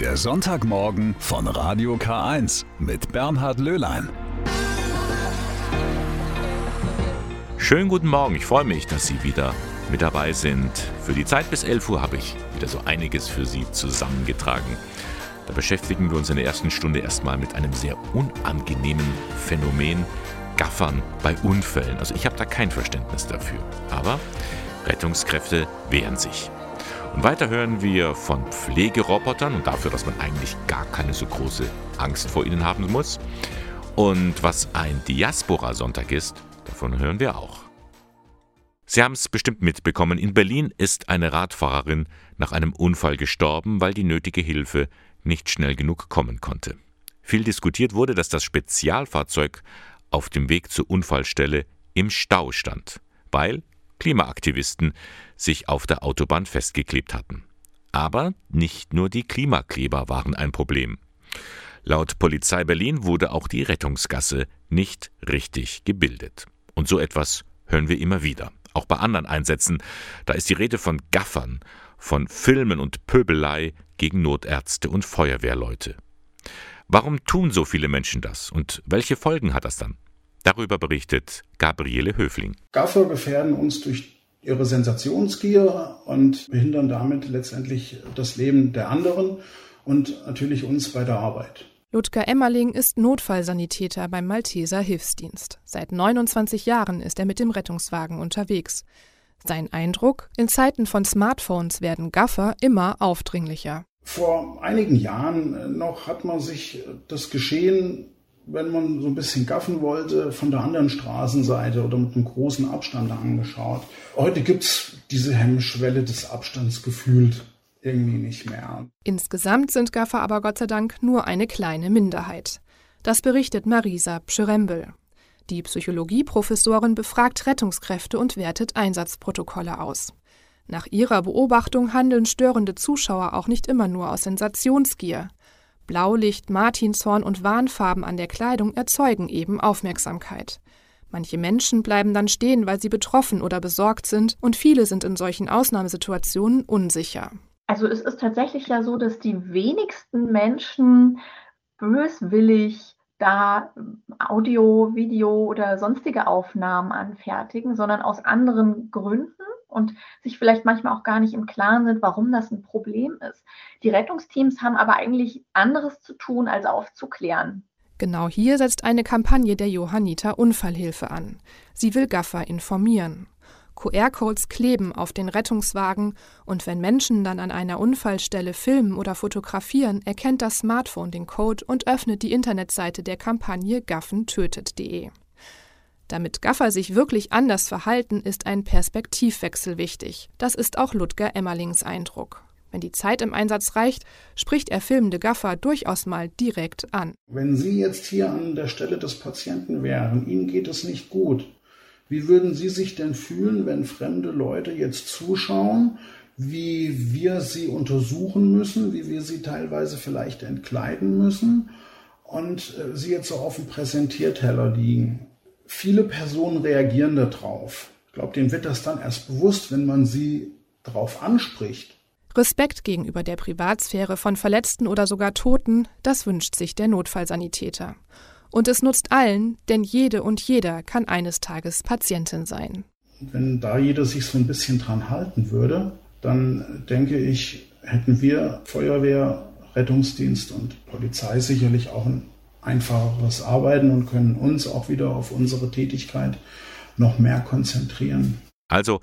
Der Sonntagmorgen von Radio K1 mit Bernhard Löhlein. Schönen guten Morgen, ich freue mich, dass Sie wieder mit dabei sind. Für die Zeit bis 11 Uhr habe ich wieder so einiges für Sie zusammengetragen. Da beschäftigen wir uns in der ersten Stunde erstmal mit einem sehr unangenehmen Phänomen, Gaffern bei Unfällen. Also ich habe da kein Verständnis dafür. Aber Rettungskräfte wehren sich. Weiter hören wir von Pflegerobotern und dafür, dass man eigentlich gar keine so große Angst vor ihnen haben muss. Und was ein Diaspora-Sonntag ist, davon hören wir auch. Sie haben es bestimmt mitbekommen, in Berlin ist eine Radfahrerin nach einem Unfall gestorben, weil die nötige Hilfe nicht schnell genug kommen konnte. Viel diskutiert wurde, dass das Spezialfahrzeug auf dem Weg zur Unfallstelle im Stau stand, weil Klimaaktivisten sich auf der Autobahn festgeklebt hatten. Aber nicht nur die Klimakleber waren ein Problem. Laut Polizei Berlin wurde auch die Rettungsgasse nicht richtig gebildet. Und so etwas hören wir immer wieder. Auch bei anderen Einsätzen, da ist die Rede von Gaffern, von Filmen und Pöbelei gegen Notärzte und Feuerwehrleute. Warum tun so viele Menschen das und welche Folgen hat das dann? Darüber berichtet Gabriele Höfling. Gaffer gefährden uns durch ihre Sensationsgier und behindern damit letztendlich das Leben der anderen und natürlich uns bei der Arbeit. Ludger Emmerling ist Notfallsanitäter beim Malteser Hilfsdienst. Seit 29 Jahren ist er mit dem Rettungswagen unterwegs. Sein Eindruck, in Zeiten von Smartphones werden Gaffer immer aufdringlicher. Vor einigen Jahren noch hat man sich das Geschehen wenn man so ein bisschen gaffen wollte, von der anderen Straßenseite oder mit einem großen Abstand angeschaut. Heute gibt's diese Hemmschwelle des Abstands gefühlt irgendwie nicht mehr. Insgesamt sind Gaffer aber Gott sei Dank nur eine kleine Minderheit. Das berichtet Marisa Pschyrembel. Die Psychologieprofessorin befragt Rettungskräfte und wertet Einsatzprotokolle aus. Nach ihrer Beobachtung handeln störende Zuschauer auch nicht immer nur aus Sensationsgier. Blaulicht, Martinshorn und Warnfarben an der Kleidung erzeugen eben Aufmerksamkeit. Manche Menschen bleiben dann stehen, weil sie betroffen oder besorgt sind, und viele sind in solchen Ausnahmesituationen unsicher. Also es ist tatsächlich ja so, dass die wenigsten Menschen böswillig da Audio, Video oder sonstige Aufnahmen anfertigen, sondern aus anderen Gründen und sich vielleicht manchmal auch gar nicht im Klaren sind, warum das ein Problem ist. Die Rettungsteams haben aber eigentlich anderes zu tun, als aufzuklären. Genau hier setzt eine Kampagne der Johanniter Unfallhilfe an. Sie will Gaffer informieren. QR-Codes kleben auf den Rettungswagen und wenn Menschen dann an einer Unfallstelle filmen oder fotografieren, erkennt das Smartphone den Code und öffnet die Internetseite der Kampagne gaffentötet.de. Damit Gaffer sich wirklich anders verhalten, ist ein Perspektivwechsel wichtig. Das ist auch Ludger Emmerlings Eindruck. Wenn die Zeit im Einsatz reicht, spricht er filmende Gaffer durchaus mal direkt an. Wenn Sie jetzt hier an der Stelle des Patienten wären, Ihnen geht es nicht gut. Wie würden Sie sich denn fühlen, wenn fremde Leute jetzt zuschauen, wie wir sie untersuchen müssen, wie wir sie teilweise vielleicht entkleiden müssen und äh, sie jetzt so auf dem Präsentierteller liegen? Viele Personen reagieren darauf. Ich glaube, denen wird das dann erst bewusst, wenn man sie darauf anspricht. Respekt gegenüber der Privatsphäre von Verletzten oder sogar Toten, das wünscht sich der Notfallsanitäter. Und es nutzt allen, denn jede und jeder kann eines Tages Patientin sein. Wenn da jeder sich so ein bisschen dran halten würde, dann denke ich, hätten wir Feuerwehr, Rettungsdienst und Polizei sicherlich auch ein einfacheres Arbeiten und können uns auch wieder auf unsere Tätigkeit noch mehr konzentrieren. Also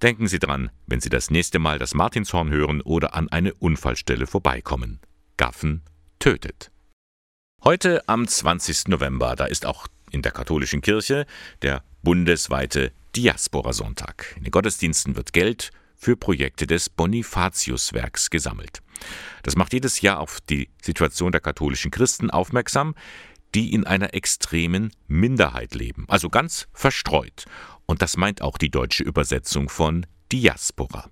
denken Sie dran, wenn Sie das nächste Mal das Martinshorn hören oder an eine Unfallstelle vorbeikommen. Gaffen tötet. Heute am 20. November, da ist auch in der katholischen Kirche der bundesweite Diaspora-Sonntag. In den Gottesdiensten wird Geld für Projekte des Bonifatiuswerks gesammelt. Das macht jedes Jahr auf die Situation der katholischen Christen aufmerksam, die in einer extremen Minderheit leben, also ganz verstreut. Und das meint auch die deutsche Übersetzung von Diaspora.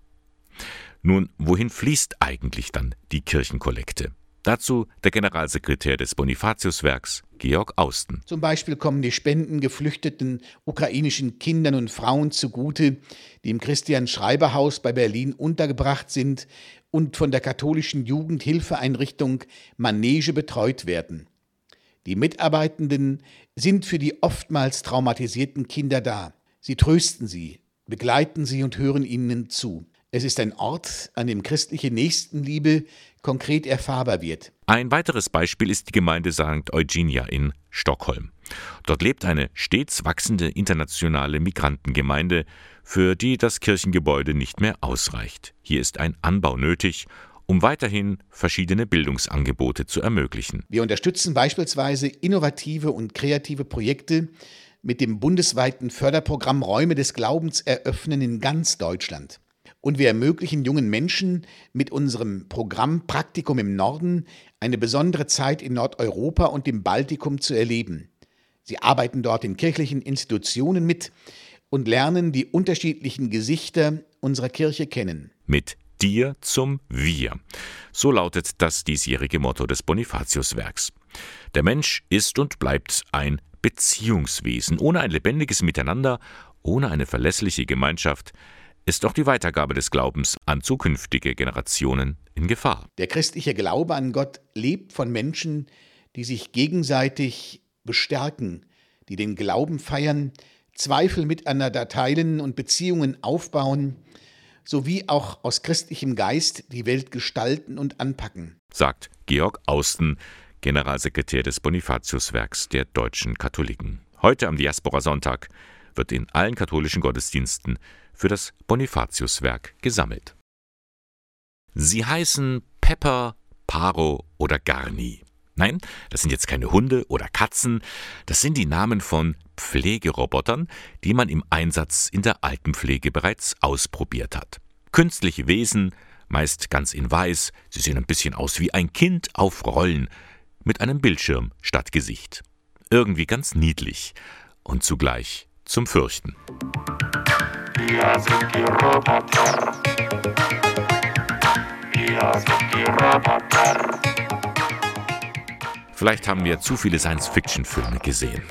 Nun, wohin fließt eigentlich dann die Kirchenkollekte? Dazu der Generalsekretär des Bonifatiuswerks, Georg Austen. Zum Beispiel kommen die Spenden geflüchteten ukrainischen Kindern und Frauen zugute, die im Christian Schreiber Haus bei Berlin untergebracht sind und von der katholischen Jugendhilfeeinrichtung Manege betreut werden. Die Mitarbeitenden sind für die oftmals traumatisierten Kinder da. Sie trösten sie, begleiten sie und hören ihnen zu. Es ist ein Ort, an dem christliche Nächstenliebe konkret erfahrbar wird. Ein weiteres Beispiel ist die Gemeinde St. Eugenia in Stockholm. Dort lebt eine stets wachsende internationale Migrantengemeinde, für die das Kirchengebäude nicht mehr ausreicht. Hier ist ein Anbau nötig, um weiterhin verschiedene Bildungsangebote zu ermöglichen. Wir unterstützen beispielsweise innovative und kreative Projekte mit dem bundesweiten Förderprogramm Räume des Glaubens eröffnen in ganz Deutschland. Und wir ermöglichen jungen Menschen mit unserem Programm Praktikum im Norden eine besondere Zeit in Nordeuropa und dem Baltikum zu erleben. Sie arbeiten dort in kirchlichen Institutionen mit und lernen die unterschiedlichen Gesichter unserer Kirche kennen. Mit dir zum Wir. So lautet das diesjährige Motto des Bonifatiuswerks. Der Mensch ist und bleibt ein Beziehungswesen. Ohne ein lebendiges Miteinander, ohne eine verlässliche Gemeinschaft ist auch die Weitergabe des Glaubens an zukünftige Generationen in Gefahr. Der christliche Glaube an Gott lebt von Menschen, die sich gegenseitig bestärken, die den Glauben feiern, Zweifel miteinander teilen und Beziehungen aufbauen, sowie auch aus christlichem Geist die Welt gestalten und anpacken, sagt Georg Austen, Generalsekretär des Bonifatiuswerks der deutschen Katholiken. Heute am Diaspora-Sonntag wird in allen katholischen Gottesdiensten für das Bonifatiuswerk gesammelt. Sie heißen Pepper, Paro oder Garni. Nein, das sind jetzt keine Hunde oder Katzen, das sind die Namen von Pflegerobotern, die man im Einsatz in der Altenpflege bereits ausprobiert hat. Künstliche Wesen, meist ganz in weiß, sie sehen ein bisschen aus wie ein Kind auf Rollen, mit einem Bildschirm statt Gesicht. Irgendwie ganz niedlich und zugleich zum Fürchten. Wir sind die Roboter. Wir sind die Roboter. Vielleicht haben wir zu viele Science-Fiction-Filme gesehen.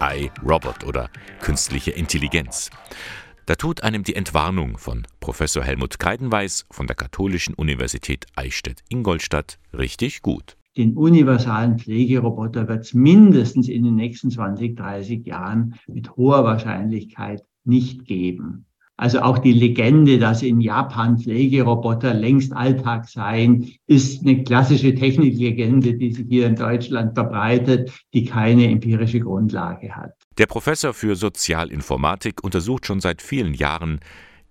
I, Robot oder künstliche Intelligenz. Da tut einem die Entwarnung von Professor Helmut Kreidenweis von der Katholischen Universität Eichstätt-Ingolstadt richtig gut. Den universalen Pflegeroboter wird es mindestens in den nächsten 20, 30 Jahren mit hoher Wahrscheinlichkeit nicht geben. Also auch die Legende, dass in Japan Pflegeroboter längst Alltag seien, ist eine klassische Techniklegende, die sich hier in Deutschland verbreitet, die keine empirische Grundlage hat. Der Professor für Sozialinformatik untersucht schon seit vielen Jahren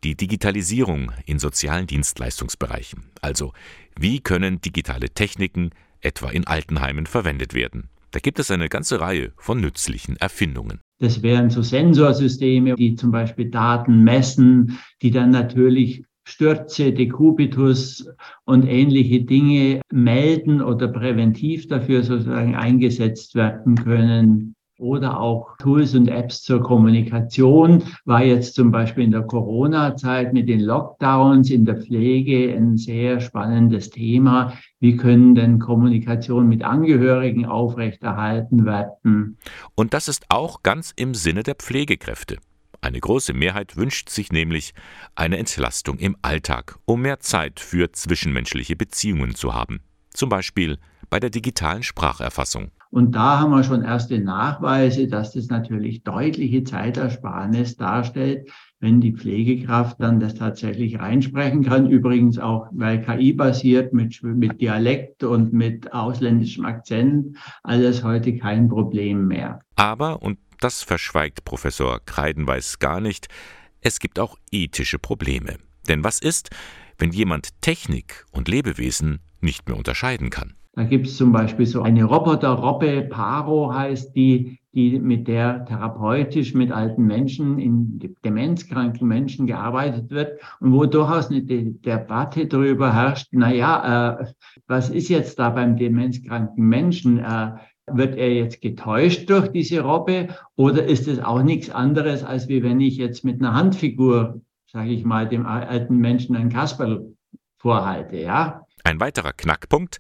die Digitalisierung in sozialen Dienstleistungsbereichen. Also wie können digitale Techniken etwa in Altenheimen verwendet werden. Da gibt es eine ganze Reihe von nützlichen Erfindungen. Das wären so Sensorsysteme, die zum Beispiel Daten messen, die dann natürlich Stürze, Dekubitus und ähnliche Dinge melden oder präventiv dafür sozusagen eingesetzt werden können oder auch Tools und Apps zur Kommunikation war jetzt zum Beispiel in der Corona-Zeit mit den Lockdowns in der Pflege ein sehr spannendes Thema. Wie können denn Kommunikation mit Angehörigen aufrechterhalten werden? Und das ist auch ganz im Sinne der Pflegekräfte. Eine große Mehrheit wünscht sich nämlich eine Entlastung im Alltag, um mehr Zeit für zwischenmenschliche Beziehungen zu haben. Zum Beispiel bei der digitalen Spracherfassung. Und da haben wir schon erste Nachweise, dass das natürlich deutliche Zeitersparnis darstellt, wenn die Pflegekraft dann das tatsächlich reinsprechen kann. Übrigens auch, weil KI basiert mit, mit Dialekt und mit ausländischem Akzent, alles heute kein Problem mehr. Aber, und das verschweigt Professor Kreidenweiß gar nicht, es gibt auch ethische Probleme. Denn was ist, wenn jemand Technik und Lebewesen nicht mehr unterscheiden kann? Da gibt es zum Beispiel so eine Roboter-Robbe, Paro heißt die, die mit der therapeutisch mit alten Menschen, in demenzkranken Menschen gearbeitet wird und wo durchaus eine Debatte darüber herrscht, na ja, äh, was ist jetzt da beim demenzkranken Menschen? Äh, wird er jetzt getäuscht durch diese Robbe oder ist es auch nichts anderes, als wie wenn ich jetzt mit einer Handfigur, sage ich mal, dem alten Menschen ein Kasperl vorhalte, ja? Ein weiterer Knackpunkt,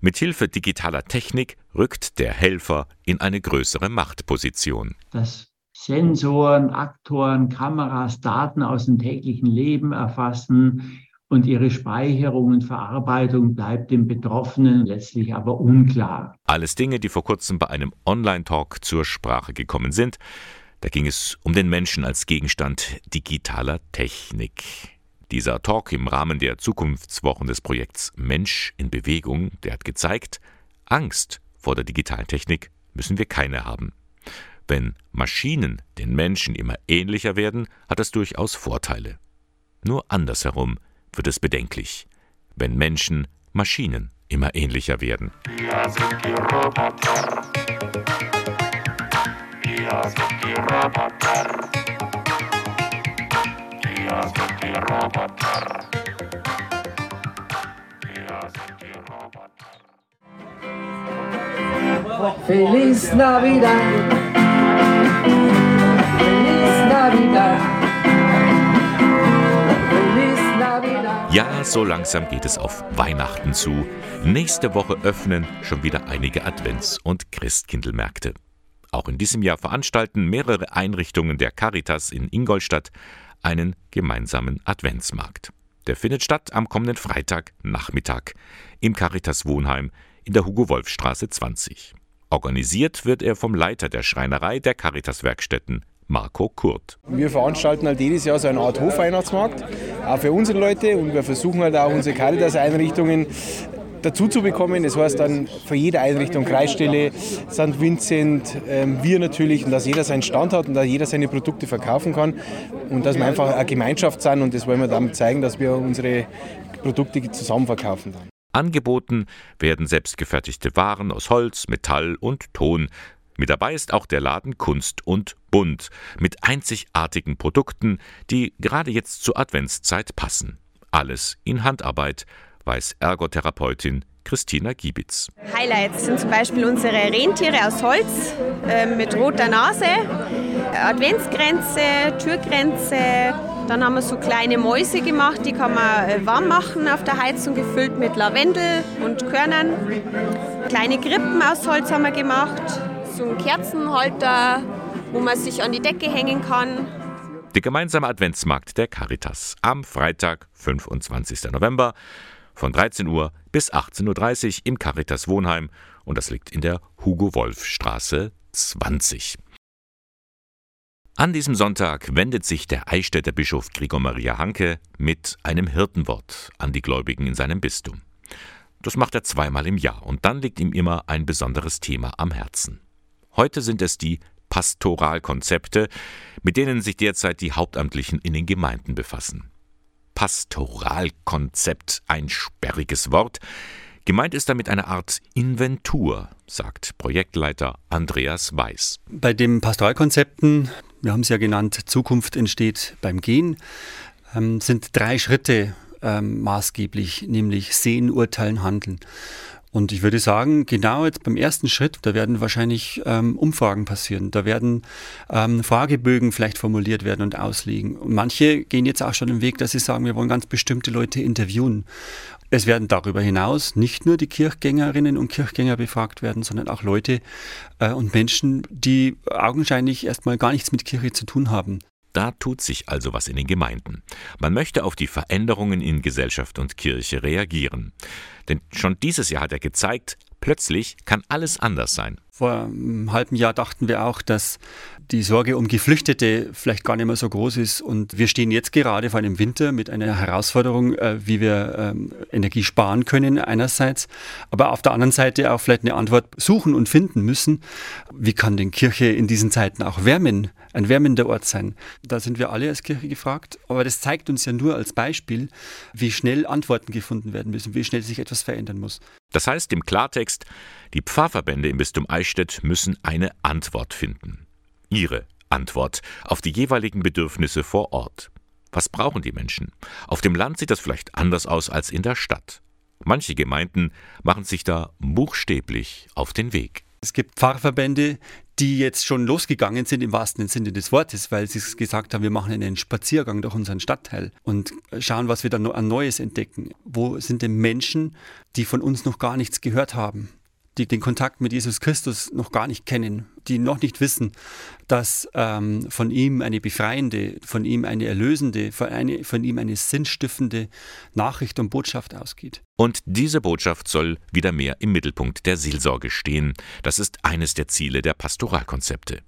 mit Hilfe digitaler Technik rückt der Helfer in eine größere Machtposition. Dass Sensoren, Aktoren, Kameras Daten aus dem täglichen Leben erfassen und ihre Speicherung und Verarbeitung bleibt dem Betroffenen letztlich aber unklar. Alles Dinge, die vor kurzem bei einem Online-Talk zur Sprache gekommen sind. Da ging es um den Menschen als Gegenstand digitaler Technik. Dieser Talk im Rahmen der Zukunftswochen des Projekts Mensch in Bewegung, der hat gezeigt, Angst vor der digitalen Technik müssen wir keine haben. Wenn Maschinen den Menschen immer ähnlicher werden, hat das durchaus Vorteile. Nur andersherum wird es bedenklich, wenn Menschen Maschinen immer ähnlicher werden. Wir sind die Roboter. Wir sind die Roboter. Die Roboter. Feliz Navidad. Feliz Navidad. Ja, so langsam geht es auf Weihnachten zu. Nächste Woche öffnen schon wieder einige Advents- und Christkindlmärkte. Auch in diesem Jahr veranstalten mehrere Einrichtungen der Caritas in Ingolstadt einen gemeinsamen Adventsmarkt. Der findet statt am kommenden Freitag Nachmittag im Caritas Wohnheim in der Hugo-Wolf-Straße 20. Organisiert wird er vom Leiter der Schreinerei der Caritas Werkstätten, Marco Kurt. Wir veranstalten halt jedes Jahr so eine Art Hofweihnachtsmarkt, auch für unsere Leute und wir versuchen halt auch unsere Caritas-Einrichtungen dazu zu bekommen. Das heißt dann für jede Einrichtung, Kreisstelle, St. Vincent, ähm, wir natürlich und dass jeder seinen Stand hat und dass jeder seine Produkte verkaufen kann und dass wir einfach eine Gemeinschaft sind und das wollen wir damit zeigen, dass wir unsere Produkte zusammen verkaufen. Dann. Angeboten werden selbstgefertigte Waren aus Holz, Metall und Ton. Mit dabei ist auch der Laden Kunst und Bunt mit einzigartigen Produkten, die gerade jetzt zur Adventszeit passen. Alles in Handarbeit, weiß Ergotherapeutin Christina Giebitz. Highlights sind zum Beispiel unsere Rentiere aus Holz äh, mit roter Nase, Adventsgrenze, Türgrenze. Dann haben wir so kleine Mäuse gemacht, die kann man äh, warm machen auf der Heizung, gefüllt mit Lavendel und Körnern. Kleine Krippen aus Holz haben wir gemacht, so ein Kerzenhalter, wo man sich an die Decke hängen kann. Der gemeinsame Adventsmarkt der Caritas am Freitag, 25. November von 13 Uhr bis 18.30 Uhr im Caritas Wohnheim und das liegt in der Hugo-Wolf-Straße 20. An diesem Sonntag wendet sich der Eichstätter Bischof Gregor Maria Hanke mit einem Hirtenwort an die Gläubigen in seinem Bistum. Das macht er zweimal im Jahr und dann liegt ihm immer ein besonderes Thema am Herzen. Heute sind es die Pastoralkonzepte, mit denen sich derzeit die Hauptamtlichen in den Gemeinden befassen. Pastoralkonzept ein sperriges Wort. Gemeint ist damit eine Art Inventur, sagt Projektleiter Andreas Weiß. Bei den Pastoralkonzepten, wir haben es ja genannt, Zukunft entsteht beim Gehen, ähm, sind drei Schritte ähm, maßgeblich, nämlich Sehen, Urteilen, Handeln. Und ich würde sagen, genau jetzt beim ersten Schritt, da werden wahrscheinlich ähm, Umfragen passieren. Da werden ähm, Fragebögen vielleicht formuliert werden und ausliegen. Und manche gehen jetzt auch schon den Weg, dass sie sagen, wir wollen ganz bestimmte Leute interviewen. Es werden darüber hinaus nicht nur die Kirchgängerinnen und Kirchgänger befragt werden, sondern auch Leute äh, und Menschen, die augenscheinlich erstmal gar nichts mit Kirche zu tun haben. Da tut sich also was in den Gemeinden. Man möchte auf die Veränderungen in Gesellschaft und Kirche reagieren. Denn schon dieses Jahr hat er gezeigt, plötzlich kann alles anders sein. Vor einem halben Jahr dachten wir auch, dass die Sorge um Geflüchtete vielleicht gar nicht mehr so groß ist. Und wir stehen jetzt gerade vor einem Winter mit einer Herausforderung, äh, wie wir ähm, Energie sparen können einerseits, aber auf der anderen Seite auch vielleicht eine Antwort suchen und finden müssen. Wie kann denn Kirche in diesen Zeiten auch wärmen? Ein wärmender Ort sein. Da sind wir alle als Kirche gefragt, aber das zeigt uns ja nur als Beispiel, wie schnell Antworten gefunden werden müssen, wie schnell sich etwas verändern muss. Das heißt im Klartext, die Pfarrverbände im Bistum Eichstätt müssen eine Antwort finden. Ihre Antwort auf die jeweiligen Bedürfnisse vor Ort. Was brauchen die Menschen? Auf dem Land sieht das vielleicht anders aus als in der Stadt. Manche Gemeinden machen sich da buchstäblich auf den Weg. Es gibt Pfarrverbände, die jetzt schon losgegangen sind im wahrsten Sinne des Wortes, weil sie gesagt haben, wir machen einen Spaziergang durch unseren Stadtteil und schauen, was wir da an Neues entdecken. Wo sind denn Menschen, die von uns noch gar nichts gehört haben? Die den Kontakt mit Jesus Christus noch gar nicht kennen, die noch nicht wissen, dass ähm, von ihm eine befreiende, von ihm eine erlösende, von, eine, von ihm eine sinnstiftende Nachricht und Botschaft ausgeht. Und diese Botschaft soll wieder mehr im Mittelpunkt der Seelsorge stehen. Das ist eines der Ziele der Pastoralkonzepte.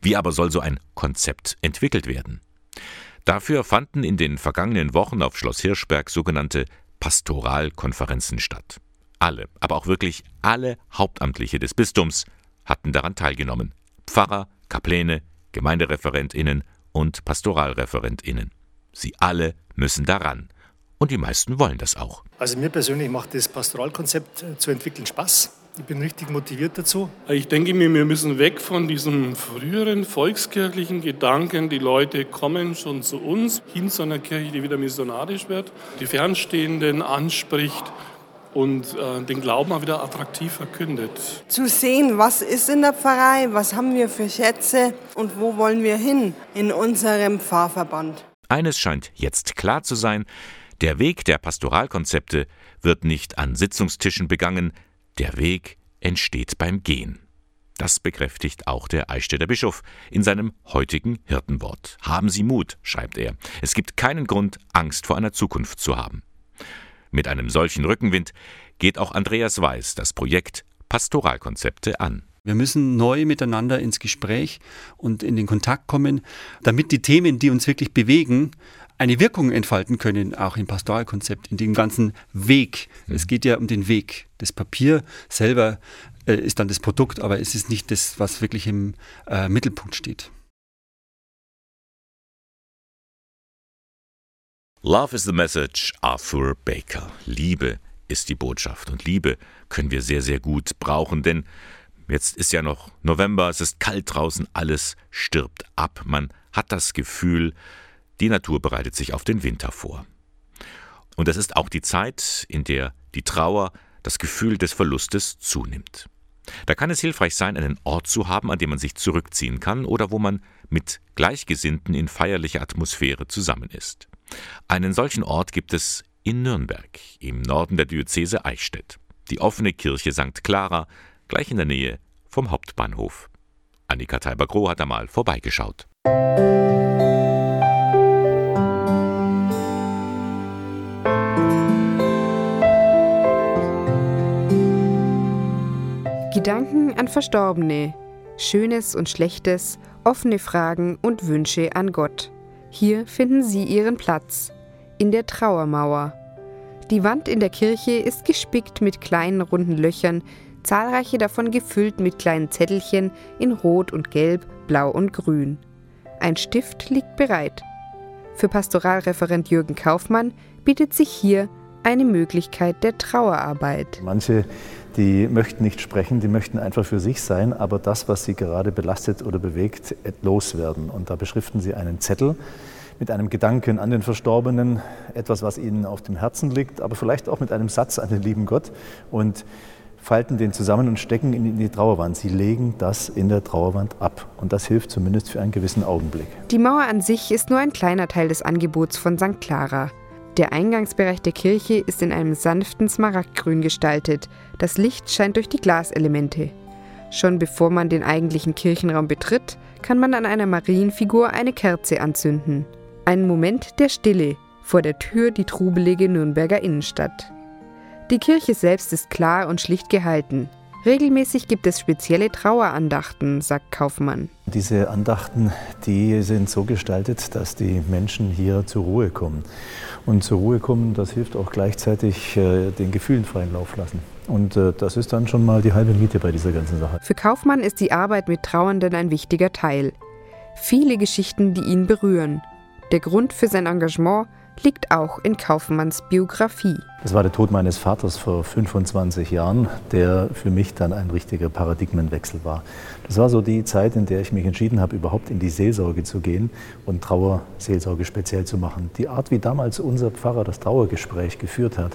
Wie aber soll so ein Konzept entwickelt werden? Dafür fanden in den vergangenen Wochen auf Schloss Hirschberg sogenannte Pastoralkonferenzen statt. Alle, aber auch wirklich alle Hauptamtliche des Bistums hatten daran teilgenommen. Pfarrer, Kapläne, Gemeindereferentinnen und Pastoralreferentinnen. Sie alle müssen daran. Und die meisten wollen das auch. Also mir persönlich macht das Pastoralkonzept äh, zu entwickeln Spaß. Ich bin richtig motiviert dazu. Ich denke mir, wir müssen weg von diesem früheren volkskirchlichen Gedanken, die Leute kommen schon zu uns, hin zu einer Kirche, die wieder missionarisch wird, die Fernstehenden anspricht und äh, den Glauben auch wieder attraktiv verkündet. Zu sehen, was ist in der Pfarrei, was haben wir für Schätze und wo wollen wir hin in unserem Pfarrverband. Eines scheint jetzt klar zu sein, der Weg der Pastoralkonzepte wird nicht an Sitzungstischen begangen, der Weg entsteht beim Gehen. Das bekräftigt auch der Eichstätter Bischof in seinem heutigen Hirtenwort. Haben Sie Mut, schreibt er. Es gibt keinen Grund, Angst vor einer Zukunft zu haben. Mit einem solchen Rückenwind geht auch Andreas Weiß das Projekt Pastoralkonzepte an. Wir müssen neu miteinander ins Gespräch und in den Kontakt kommen, damit die Themen, die uns wirklich bewegen, eine Wirkung entfalten können, auch im Pastoralkonzept, in dem ganzen Weg. Es mhm. geht ja um den Weg. Das Papier selber äh, ist dann das Produkt, aber es ist nicht das, was wirklich im äh, Mittelpunkt steht. Love is the message, Arthur Baker. Liebe ist die Botschaft. Und Liebe können wir sehr, sehr gut brauchen, denn jetzt ist ja noch November, es ist kalt draußen, alles stirbt ab. Man hat das Gefühl, die Natur bereitet sich auf den Winter vor. Und es ist auch die Zeit, in der die Trauer, das Gefühl des Verlustes zunimmt. Da kann es hilfreich sein, einen Ort zu haben, an dem man sich zurückziehen kann oder wo man mit Gleichgesinnten in feierlicher Atmosphäre zusammen ist. Einen solchen Ort gibt es in Nürnberg, im Norden der Diözese Eichstätt. Die offene Kirche St. Clara, gleich in der Nähe vom Hauptbahnhof. Annika Teiber-Groh hat einmal vorbeigeschaut. Gedanken an Verstorbene, Schönes und Schlechtes, offene Fragen und Wünsche an Gott. Hier finden Sie Ihren Platz, in der Trauermauer. Die Wand in der Kirche ist gespickt mit kleinen runden Löchern, zahlreiche davon gefüllt mit kleinen Zettelchen in Rot und Gelb, Blau und Grün. Ein Stift liegt bereit. Für Pastoralreferent Jürgen Kaufmann bietet sich hier eine Möglichkeit der Trauerarbeit. Manche, die möchten nicht sprechen, die möchten einfach für sich sein, aber das, was sie gerade belastet oder bewegt, loswerden. Und da beschriften sie einen Zettel mit einem Gedanken an den Verstorbenen, etwas, was ihnen auf dem Herzen liegt, aber vielleicht auch mit einem Satz an den lieben Gott und falten den zusammen und stecken ihn in die Trauerwand. Sie legen das in der Trauerwand ab. Und das hilft zumindest für einen gewissen Augenblick. Die Mauer an sich ist nur ein kleiner Teil des Angebots von St. Clara. Der Eingangsbereich der Kirche ist in einem sanften Smaragdgrün gestaltet. Das Licht scheint durch die Glaselemente. Schon bevor man den eigentlichen Kirchenraum betritt, kann man an einer Marienfigur eine Kerze anzünden. Ein Moment der Stille vor der Tür die trubelige Nürnberger Innenstadt. Die Kirche selbst ist klar und schlicht gehalten. Regelmäßig gibt es spezielle Trauerandachten, sagt Kaufmann. Diese Andachten, die sind so gestaltet, dass die Menschen hier zur Ruhe kommen. Und zur Ruhe kommen, das hilft auch gleichzeitig äh, den Gefühlen freien Lauf lassen. Und äh, das ist dann schon mal die halbe Miete bei dieser ganzen Sache. Für Kaufmann ist die Arbeit mit Trauernden ein wichtiger Teil. Viele Geschichten, die ihn berühren. Der Grund für sein Engagement, liegt auch in Kaufmanns Biografie. Das war der Tod meines Vaters vor 25 Jahren, der für mich dann ein richtiger Paradigmenwechsel war. Das war so die Zeit, in der ich mich entschieden habe, überhaupt in die Seelsorge zu gehen und Trauerseelsorge speziell zu machen. Die Art, wie damals unser Pfarrer das Trauergespräch geführt hat,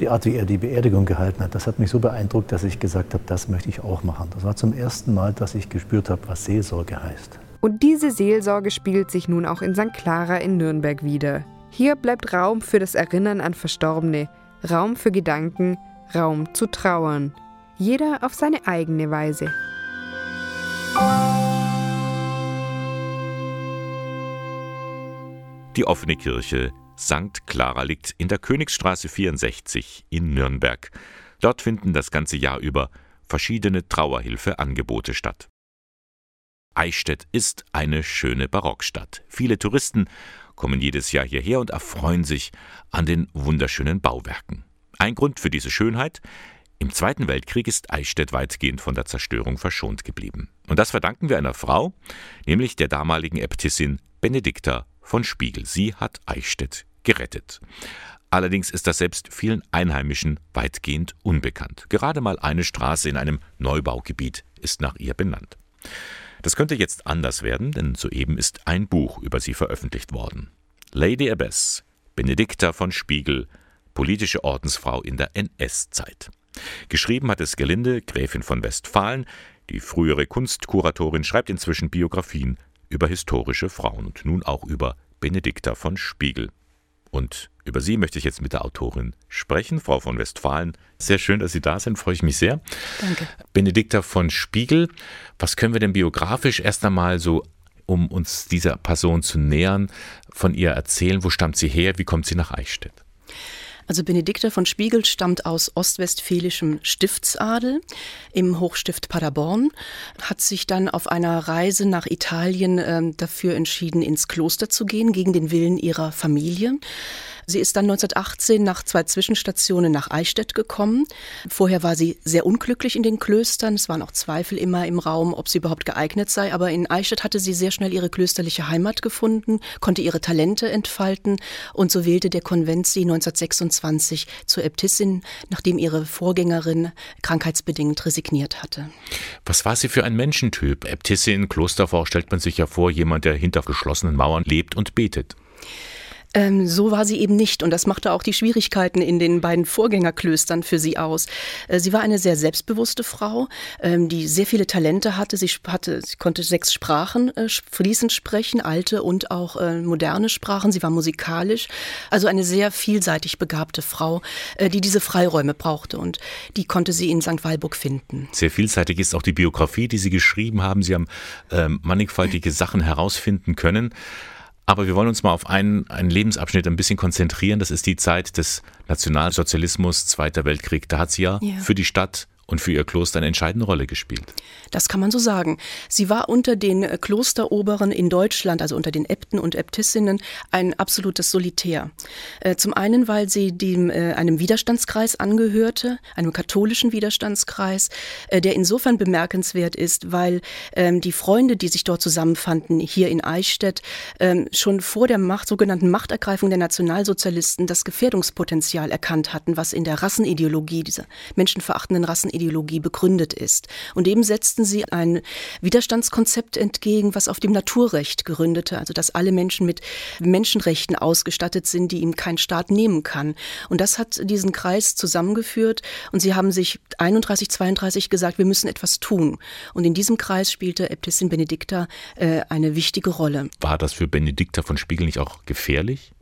die Art, wie er die Beerdigung gehalten hat, das hat mich so beeindruckt, dass ich gesagt habe, das möchte ich auch machen. Das war zum ersten Mal, dass ich gespürt habe, was Seelsorge heißt. Und diese Seelsorge spiegelt sich nun auch in St. Clara in Nürnberg wieder. Hier bleibt Raum für das Erinnern an Verstorbene, Raum für Gedanken, Raum zu trauern. Jeder auf seine eigene Weise. Die offene Kirche St. Clara liegt in der Königsstraße 64 in Nürnberg. Dort finden das ganze Jahr über verschiedene Trauerhilfeangebote statt. Eichstätt ist eine schöne Barockstadt. Viele Touristen kommen jedes Jahr hierher und erfreuen sich an den wunderschönen Bauwerken. Ein Grund für diese Schönheit? Im Zweiten Weltkrieg ist Eichstätt weitgehend von der Zerstörung verschont geblieben. Und das verdanken wir einer Frau, nämlich der damaligen Äbtissin Benedikta von Spiegel. Sie hat Eichstätt gerettet. Allerdings ist das selbst vielen Einheimischen weitgehend unbekannt. Gerade mal eine Straße in einem Neubaugebiet ist nach ihr benannt. Das könnte jetzt anders werden, denn soeben ist ein Buch über sie veröffentlicht worden. Lady Abbess, Benedikta von Spiegel, politische Ordensfrau in der NS-Zeit. Geschrieben hat es Gelinde, Gräfin von Westfalen, die frühere Kunstkuratorin schreibt inzwischen Biografien über historische Frauen und nun auch über Benedikta von Spiegel. Und über sie möchte ich jetzt mit der Autorin sprechen, Frau von Westfalen. Sehr schön, dass Sie da sind, freue ich mich sehr. Danke. Benedikta von Spiegel, was können wir denn biografisch erst einmal so, um uns dieser Person zu nähern, von ihr erzählen? Wo stammt sie her? Wie kommt sie nach Eichstätt? Also Benedikta von Spiegel stammt aus ostwestfälischem Stiftsadel im Hochstift Paderborn, hat sich dann auf einer Reise nach Italien äh, dafür entschieden, ins Kloster zu gehen, gegen den Willen ihrer Familie. Sie ist dann 1918 nach zwei Zwischenstationen nach Eichstätt gekommen. Vorher war sie sehr unglücklich in den Klöstern. Es waren auch Zweifel immer im Raum, ob sie überhaupt geeignet sei. Aber in Eichstätt hatte sie sehr schnell ihre klösterliche Heimat gefunden, konnte ihre Talente entfalten und so wählte der Konvent sie 1926 zur Äbtissin, nachdem ihre Vorgängerin krankheitsbedingt resigniert hatte. Was war sie für ein Menschentyp? Äbtissin, Klosterfrau stellt man sich ja vor, jemand, der hinter geschlossenen Mauern lebt und betet. Ähm, so war sie eben nicht und das machte auch die Schwierigkeiten in den beiden Vorgängerklöstern für sie aus. Äh, sie war eine sehr selbstbewusste Frau, ähm, die sehr viele Talente hatte. Sie, hatte, sie konnte sechs Sprachen äh, fließend sprechen, alte und auch äh, moderne Sprachen. Sie war musikalisch, also eine sehr vielseitig begabte Frau, äh, die diese Freiräume brauchte und die konnte sie in St. Walburg finden. Sehr vielseitig ist auch die Biografie, die Sie geschrieben haben. Sie haben ähm, mannigfaltige Sachen herausfinden können. Aber wir wollen uns mal auf einen, einen Lebensabschnitt ein bisschen konzentrieren. Das ist die Zeit des Nationalsozialismus, Zweiter Weltkrieg. Da hat sie ja, ja. für die Stadt und für ihr Kloster eine entscheidende Rolle gespielt. Das kann man so sagen. Sie war unter den äh, Klosteroberen in Deutschland, also unter den Äbten und Äbtissinnen, ein absolutes Solitär. Äh, zum einen, weil sie dem, äh, einem Widerstandskreis angehörte, einem katholischen Widerstandskreis, der insofern bemerkenswert ist, weil ähm, die Freunde, die sich dort zusammenfanden, hier in Eichstätt, ähm, schon vor der Macht, sogenannten Machtergreifung der Nationalsozialisten das Gefährdungspotenzial erkannt hatten, was in der Rassenideologie, dieser menschenverachtenden Rassenideologie, Ideologie begründet ist. Und dem setzten sie ein Widerstandskonzept entgegen, was auf dem Naturrecht gründete, also dass alle Menschen mit Menschenrechten ausgestattet sind, die ihm kein Staat nehmen kann. Und das hat diesen Kreis zusammengeführt und sie haben sich 31, 32 gesagt, wir müssen etwas tun. Und in diesem Kreis spielte Äbtissin Benedikta äh, eine wichtige Rolle. War das für Benedikta von Spiegel nicht auch gefährlich?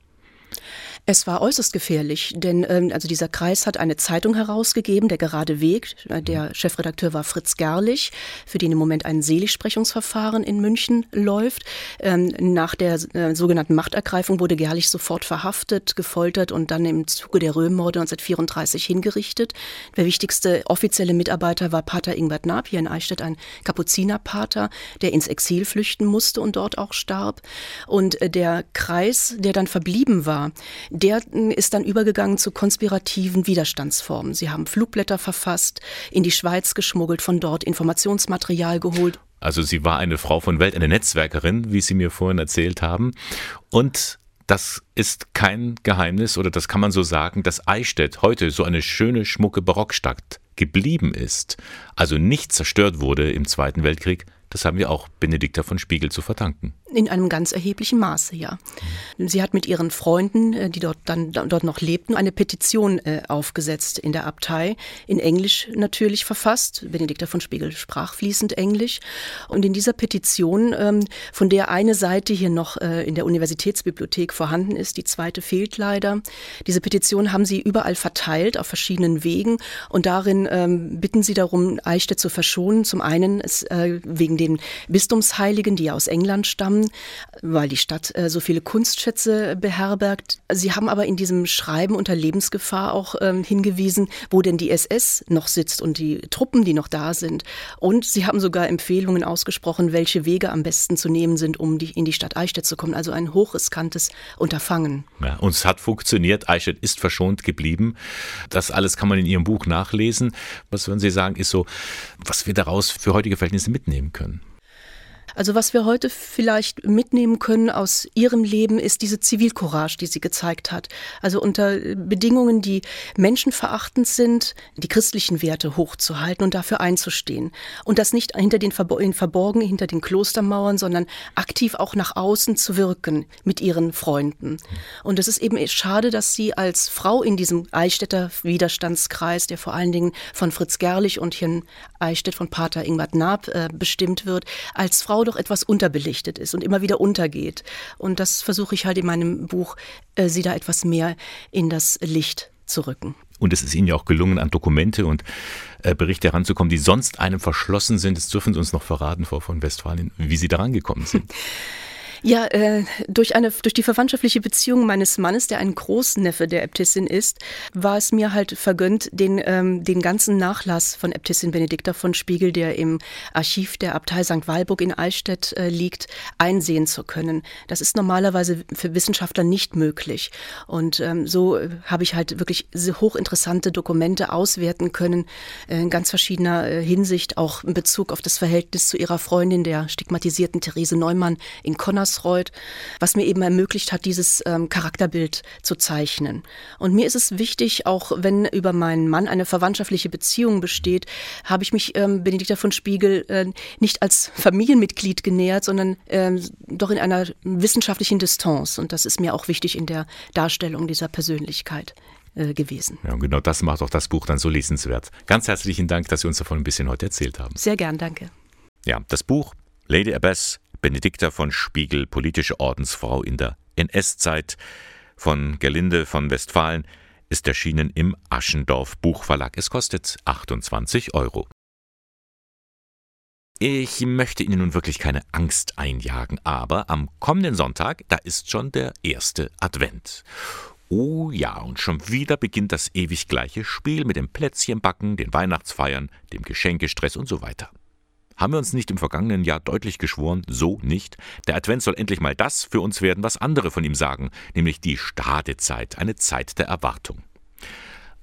Es war äußerst gefährlich, denn ähm, also dieser Kreis hat eine Zeitung herausgegeben, der gerade Weg. Äh, der Chefredakteur war Fritz Gerlich, für den im Moment ein Seligsprechungsverfahren in München läuft. Ähm, nach der äh, sogenannten Machtergreifung wurde Gerlich sofort verhaftet, gefoltert und dann im Zuge der Röhmmorde 1934 hingerichtet. Der wichtigste offizielle Mitarbeiter war Pater Ingbert Naab, hier in Eichstätt ein Kapuzinerpater, der ins Exil flüchten musste und dort auch starb. Und äh, der Kreis, der dann verblieben war, der ist dann übergegangen zu konspirativen Widerstandsformen. Sie haben Flugblätter verfasst, in die Schweiz geschmuggelt, von dort Informationsmaterial geholt. Also sie war eine Frau von Welt, eine Netzwerkerin, wie Sie mir vorhin erzählt haben. Und das ist kein Geheimnis oder das kann man so sagen, dass Eichstätt heute so eine schöne, schmucke Barockstadt geblieben ist, also nicht zerstört wurde im Zweiten Weltkrieg, das haben wir auch Benedikta von Spiegel zu verdanken. In einem ganz erheblichen Maße, ja. Sie hat mit ihren Freunden, äh, die dort dann dort noch lebten, eine Petition äh, aufgesetzt in der Abtei, in Englisch natürlich verfasst. Benedikta von Spiegel sprach fließend Englisch. Und in dieser Petition, ähm, von der eine Seite hier noch äh, in der Universitätsbibliothek vorhanden ist, die zweite fehlt leider. Diese Petition haben sie überall verteilt auf verschiedenen Wegen und darin ähm, bitten sie darum, Eichstätt zu verschonen. Zum einen wegen den Bistumsheiligen, die ja aus England stammen, weil die Stadt äh, so viele Kunstschätze beherbergt. Sie haben aber in diesem Schreiben unter Lebensgefahr auch ähm, hingewiesen, wo denn die SS noch sitzt und die Truppen, die noch da sind. Und sie haben sogar Empfehlungen ausgesprochen, welche Wege am besten zu nehmen sind, um die, in die Stadt Eichstätt zu kommen. Also ein hochriskantes Unterfangen. Ja, und es hat funktioniert. Eichstätt ist verschont geblieben. Das alles kann man in Ihrem Buch nachlesen. Was würden Sie sagen, ist so, was wir daraus für heutige Verhältnisse mitnehmen können? Also was wir heute vielleicht mitnehmen können aus ihrem Leben, ist diese Zivilcourage, die sie gezeigt hat. Also unter Bedingungen, die menschenverachtend sind, die christlichen Werte hochzuhalten und dafür einzustehen. Und das nicht hinter den Verborgen, hinter den Klostermauern, sondern aktiv auch nach außen zu wirken mit ihren Freunden. Und es ist eben schade, dass sie als Frau in diesem Eichstätter Widerstandskreis, der vor allen Dingen von Fritz Gerlich und hier in Eichstätt von Pater Ingmar Naab äh, bestimmt wird, als Frau doch etwas unterbelichtet ist und immer wieder untergeht. Und das versuche ich halt in meinem Buch, äh, sie da etwas mehr in das Licht zu rücken. Und es ist Ihnen ja auch gelungen, an Dokumente und äh, Berichte heranzukommen, die sonst einem verschlossen sind. Das dürfen Sie uns noch verraten, Frau von Westfalen, wie Sie daran gekommen sind. Ja, äh, durch, eine, durch die verwandtschaftliche Beziehung meines Mannes, der ein Großneffe der Äbtissin ist, war es mir halt vergönnt, den, ähm, den ganzen Nachlass von Äbtissin Benedikta von Spiegel, der im Archiv der Abtei St. Walburg in Eichstätt äh, liegt, einsehen zu können. Das ist normalerweise für Wissenschaftler nicht möglich. Und ähm, so habe ich halt wirklich hochinteressante Dokumente auswerten können, äh, in ganz verschiedener äh, Hinsicht, auch in Bezug auf das Verhältnis zu ihrer Freundin, der stigmatisierten Therese Neumann in Connors Masreuth, was mir eben ermöglicht hat, dieses ähm, Charakterbild zu zeichnen. Und mir ist es wichtig, auch wenn über meinen Mann eine verwandtschaftliche Beziehung besteht, habe ich mich ähm, Benedikta von Spiegel äh, nicht als Familienmitglied genähert, sondern äh, doch in einer wissenschaftlichen Distanz. Und das ist mir auch wichtig in der Darstellung dieser Persönlichkeit äh, gewesen. Ja, und genau das macht auch das Buch dann so lesenswert. Ganz herzlichen Dank, dass Sie uns davon ein bisschen heute erzählt haben. Sehr gern, danke. Ja, das Buch Lady Abbess Benedikta von Spiegel, politische Ordensfrau in der NS-Zeit von Gerlinde von Westfalen, ist erschienen im Aschendorf Buchverlag. Es kostet 28 Euro. Ich möchte Ihnen nun wirklich keine Angst einjagen, aber am kommenden Sonntag, da ist schon der erste Advent. Oh ja, und schon wieder beginnt das ewig gleiche Spiel mit dem Plätzchenbacken, den Weihnachtsfeiern, dem Geschenkestress und so weiter. Haben wir uns nicht im vergangenen Jahr deutlich geschworen, so nicht? Der Advent soll endlich mal das für uns werden, was andere von ihm sagen, nämlich die Stadezeit, eine Zeit der Erwartung.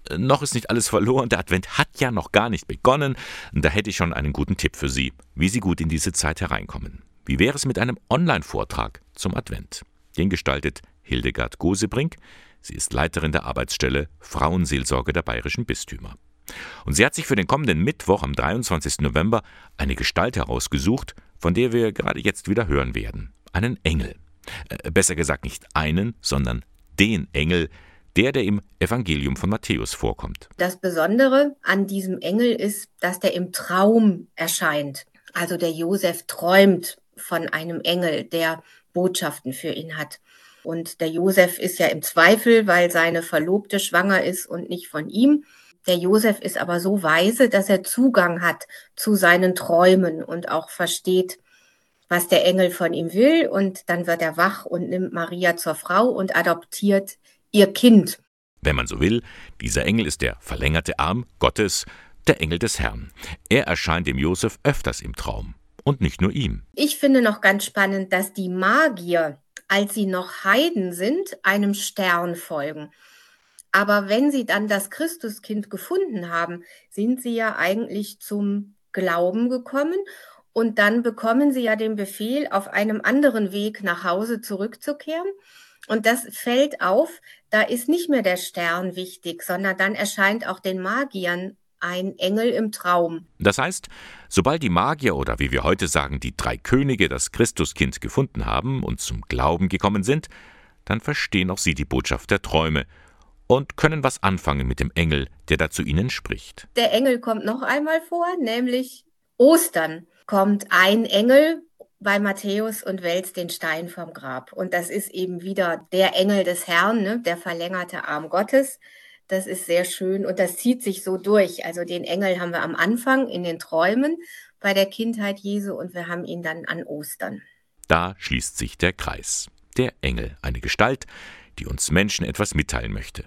Äh, noch ist nicht alles verloren, der Advent hat ja noch gar nicht begonnen, da hätte ich schon einen guten Tipp für Sie, wie Sie gut in diese Zeit hereinkommen. Wie wäre es mit einem Online-Vortrag zum Advent? Den gestaltet Hildegard Gosebrink. Sie ist Leiterin der Arbeitsstelle Frauenseelsorge der bayerischen Bistümer. Und sie hat sich für den kommenden Mittwoch am 23. November eine Gestalt herausgesucht, von der wir gerade jetzt wieder hören werden. Einen Engel. Äh, besser gesagt nicht einen, sondern den Engel, der, der im Evangelium von Matthäus vorkommt. Das Besondere an diesem Engel ist, dass der im Traum erscheint. Also der Josef träumt von einem Engel, der Botschaften für ihn hat. Und der Josef ist ja im Zweifel, weil seine Verlobte schwanger ist und nicht von ihm. Der Josef ist aber so weise, dass er Zugang hat zu seinen Träumen und auch versteht, was der Engel von ihm will. Und dann wird er wach und nimmt Maria zur Frau und adoptiert ihr Kind. Wenn man so will, dieser Engel ist der verlängerte Arm Gottes, der Engel des Herrn. Er erscheint dem Josef öfters im Traum. Und nicht nur ihm. Ich finde noch ganz spannend, dass die Magier, als sie noch Heiden sind, einem Stern folgen. Aber wenn sie dann das Christuskind gefunden haben, sind sie ja eigentlich zum Glauben gekommen und dann bekommen sie ja den Befehl, auf einem anderen Weg nach Hause zurückzukehren. Und das fällt auf, da ist nicht mehr der Stern wichtig, sondern dann erscheint auch den Magiern ein Engel im Traum. Das heißt, sobald die Magier oder wie wir heute sagen, die drei Könige das Christuskind gefunden haben und zum Glauben gekommen sind, dann verstehen auch sie die Botschaft der Träume und können was anfangen mit dem Engel, der da zu ihnen spricht. Der Engel kommt noch einmal vor, nämlich Ostern kommt ein Engel bei Matthäus und wälzt den Stein vom Grab. Und das ist eben wieder der Engel des Herrn, ne, der verlängerte Arm Gottes. Das ist sehr schön und das zieht sich so durch. Also den Engel haben wir am Anfang in den Träumen bei der Kindheit Jesu und wir haben ihn dann an Ostern. Da schließt sich der Kreis. Der Engel, eine Gestalt, die uns Menschen etwas mitteilen möchte.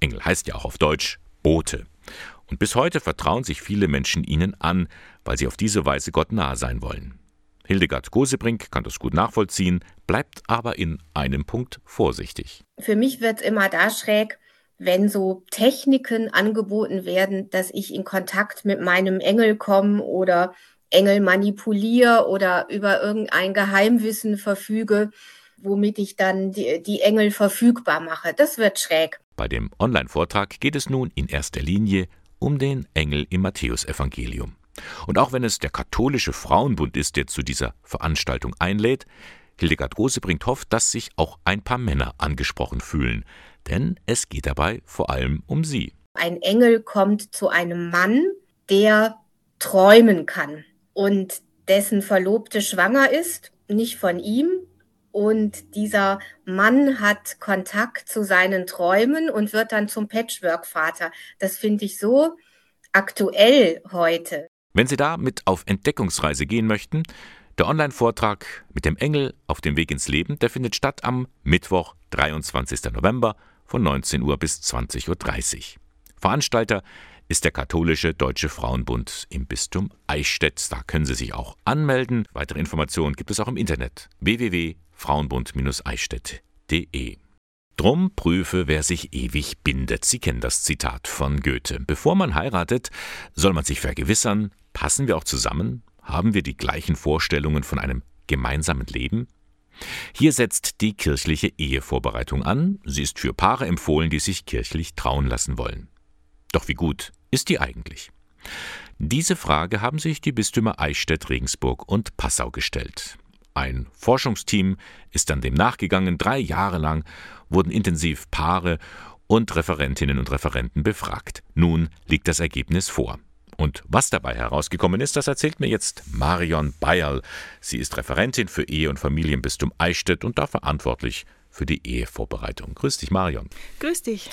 Engel heißt ja auch auf Deutsch Bote. Und bis heute vertrauen sich viele Menschen ihnen an, weil sie auf diese Weise Gott nahe sein wollen. Hildegard Gosebrink kann das gut nachvollziehen, bleibt aber in einem Punkt vorsichtig. Für mich wird es immer da schräg, wenn so Techniken angeboten werden, dass ich in Kontakt mit meinem Engel komme oder Engel manipuliere oder über irgendein Geheimwissen verfüge, womit ich dann die, die Engel verfügbar mache. Das wird schräg. Bei dem Online-Vortrag geht es nun in erster Linie um den Engel im Matthäusevangelium. Und auch wenn es der katholische Frauenbund ist, der zu dieser Veranstaltung einlädt, Hildegard Rosebringt hofft, dass sich auch ein paar Männer angesprochen fühlen, denn es geht dabei vor allem um sie. Ein Engel kommt zu einem Mann, der träumen kann und dessen Verlobte schwanger ist, nicht von ihm. Und dieser Mann hat Kontakt zu seinen Träumen und wird dann zum Patchwork-Vater. Das finde ich so aktuell heute. Wenn Sie da mit auf Entdeckungsreise gehen möchten, der Online-Vortrag mit dem Engel auf dem Weg ins Leben, der findet statt am Mittwoch, 23. November von 19 Uhr bis 20.30 Uhr. Veranstalter ist der katholische Deutsche Frauenbund im Bistum Eichstätt. Da können Sie sich auch anmelden. Weitere Informationen gibt es auch im Internet www.frauenbund-eichstätt.de. Drum prüfe, wer sich ewig bindet. Sie kennen das Zitat von Goethe. Bevor man heiratet, soll man sich vergewissern, passen wir auch zusammen? Haben wir die gleichen Vorstellungen von einem gemeinsamen Leben? Hier setzt die kirchliche Ehevorbereitung an. Sie ist für Paare empfohlen, die sich kirchlich trauen lassen wollen. Doch wie gut ist die eigentlich? Diese Frage haben sich die Bistümer Eichstätt, Regensburg und Passau gestellt. Ein Forschungsteam ist dann dem nachgegangen. Drei Jahre lang wurden intensiv Paare und Referentinnen und Referenten befragt. Nun liegt das Ergebnis vor. Und was dabei herausgekommen ist, das erzählt mir jetzt Marion Bayerl. Sie ist Referentin für Ehe- und Familienbistum Eichstätt und da verantwortlich für die Ehevorbereitung. Grüß dich, Marion. Grüß dich.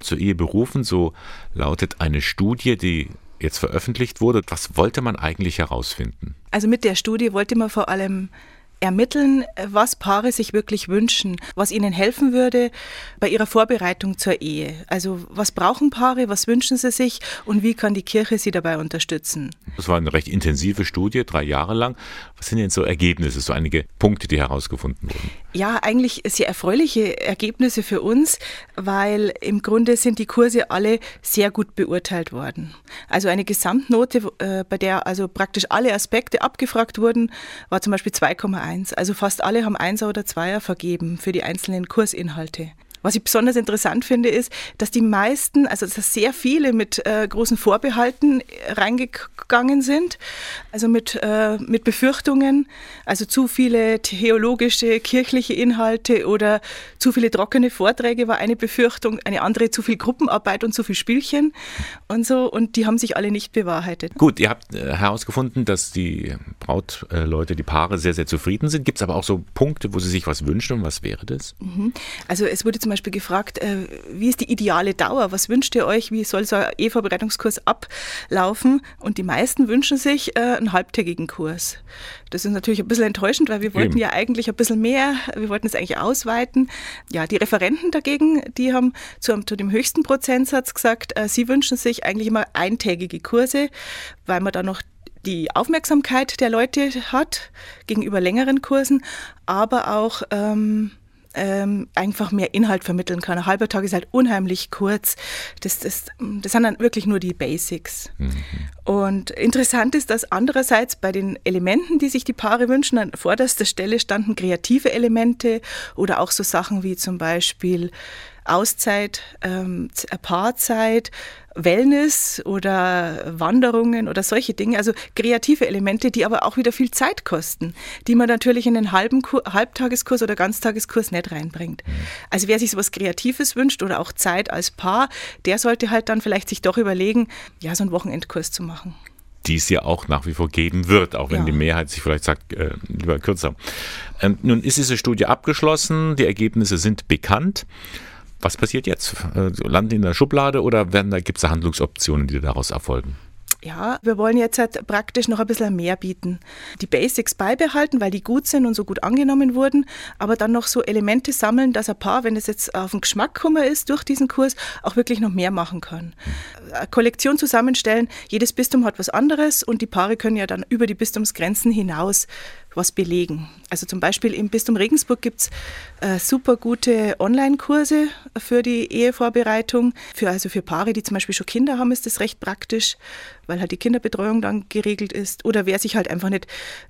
Zur Ehe berufen, so lautet eine Studie, die jetzt veröffentlicht wurde. Was wollte man eigentlich herausfinden? Also mit der Studie wollte man vor allem ermitteln, was Paare sich wirklich wünschen, was ihnen helfen würde bei ihrer Vorbereitung zur Ehe. Also was brauchen Paare, was wünschen sie sich und wie kann die Kirche sie dabei unterstützen? Das war eine recht intensive Studie, drei Jahre lang. Was sind denn so Ergebnisse, so einige Punkte, die herausgefunden wurden? Ja, eigentlich sehr erfreuliche Ergebnisse für uns, weil im Grunde sind die Kurse alle sehr gut beurteilt worden. Also eine Gesamtnote, äh, bei der also praktisch alle Aspekte abgefragt wurden, war zum Beispiel 2,1 eins. Also fast alle haben Einser oder Zweier vergeben für die einzelnen Kursinhalte. Was ich besonders interessant finde, ist, dass die meisten, also dass sehr viele mit äh, großen Vorbehalten reingegangen sind, also mit, äh, mit Befürchtungen, also zu viele theologische, kirchliche Inhalte oder zu viele trockene Vorträge war eine Befürchtung, eine andere zu viel Gruppenarbeit und zu viel Spielchen und so und die haben sich alle nicht bewahrheitet. Gut, ihr habt äh, herausgefunden, dass die Brautleute, die Paare sehr, sehr zufrieden sind. Gibt es aber auch so Punkte, wo sie sich was wünschen und was wäre das? Mhm. Also es wurde zum zum Beispiel gefragt, äh, wie ist die ideale Dauer? Was wünscht ihr euch? Wie soll so ein E-Vorbereitungskurs ablaufen? Und die meisten wünschen sich äh, einen halbtägigen Kurs. Das ist natürlich ein bisschen enttäuschend, weil wir wollten Eben. ja eigentlich ein bisschen mehr, wir wollten es eigentlich ausweiten. Ja, die Referenten dagegen, die haben zu, zu dem höchsten Prozentsatz gesagt, äh, sie wünschen sich eigentlich immer eintägige Kurse, weil man da noch die Aufmerksamkeit der Leute hat gegenüber längeren Kursen, aber auch ähm, ähm, einfach mehr Inhalt vermitteln kann. Ein halber Tag ist halt unheimlich kurz. Das, das, das sind dann wirklich nur die Basics. Mhm. Und interessant ist, dass andererseits bei den Elementen, die sich die Paare wünschen, an vorderster Stelle standen kreative Elemente oder auch so Sachen wie zum Beispiel Auszeit, ähm, Paarzeit, Wellness oder Wanderungen oder solche Dinge, also kreative Elemente, die aber auch wieder viel Zeit kosten, die man natürlich in einen halben Kur Halbtageskurs oder Ganztageskurs nicht reinbringt. Also wer sich sowas Kreatives wünscht oder auch Zeit als Paar, der sollte halt dann vielleicht sich doch überlegen, ja, so einen Wochenendkurs zu machen die es ja auch nach wie vor geben wird, auch wenn ja. die Mehrheit sich vielleicht sagt, äh, lieber kürzer. Ähm, nun ist diese Studie abgeschlossen, die Ergebnisse sind bekannt. Was passiert jetzt? Äh, landen die in der Schublade oder gibt es da Handlungsoptionen, die daraus erfolgen? Ja, wir wollen jetzt halt praktisch noch ein bisschen mehr bieten. Die Basics beibehalten, weil die gut sind und so gut angenommen wurden, aber dann noch so Elemente sammeln, dass ein Paar, wenn es jetzt auf den Geschmack gekommen ist durch diesen Kurs, auch wirklich noch mehr machen kann. Eine Kollektion zusammenstellen, jedes Bistum hat was anderes und die Paare können ja dann über die Bistumsgrenzen hinaus was belegen. Also zum Beispiel im Bistum Regensburg gibt es äh, super gute Online-Kurse für die Ehevorbereitung. Für, also für Paare, die zum Beispiel schon Kinder haben, ist das recht praktisch, weil halt die Kinderbetreuung dann geregelt ist. Oder wer sich halt einfach nicht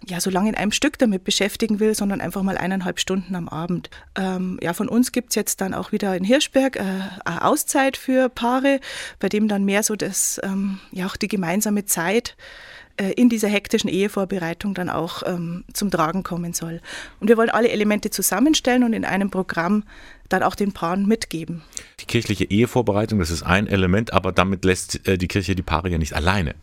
ja, so lange in einem Stück damit beschäftigen will, sondern einfach mal eineinhalb Stunden am Abend. Ähm, ja, von uns gibt es jetzt dann auch wieder in Hirschberg äh, eine Auszeit für Paare, bei dem dann mehr so das, ähm, ja auch die gemeinsame Zeit in dieser hektischen Ehevorbereitung dann auch ähm, zum Tragen kommen soll. Und wir wollen alle Elemente zusammenstellen und in einem Programm dann auch den Paaren mitgeben. Die kirchliche Ehevorbereitung, das ist ein Element, aber damit lässt äh, die Kirche die Paare ja nicht alleine.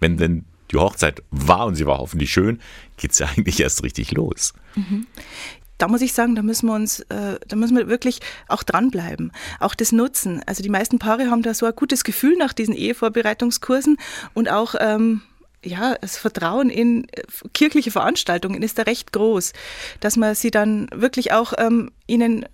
Wenn denn die Hochzeit war und sie war hoffentlich schön, geht es ja eigentlich erst richtig los. Mhm da muss ich sagen, da müssen wir uns, äh, da müssen wir wirklich auch dranbleiben, auch das nutzen. Also die meisten Paare haben da so ein gutes Gefühl nach diesen Ehevorbereitungskursen und auch ähm, ja, das Vertrauen in äh, kirchliche Veranstaltungen ist da recht groß, dass man sie dann wirklich auch ähm, ihnen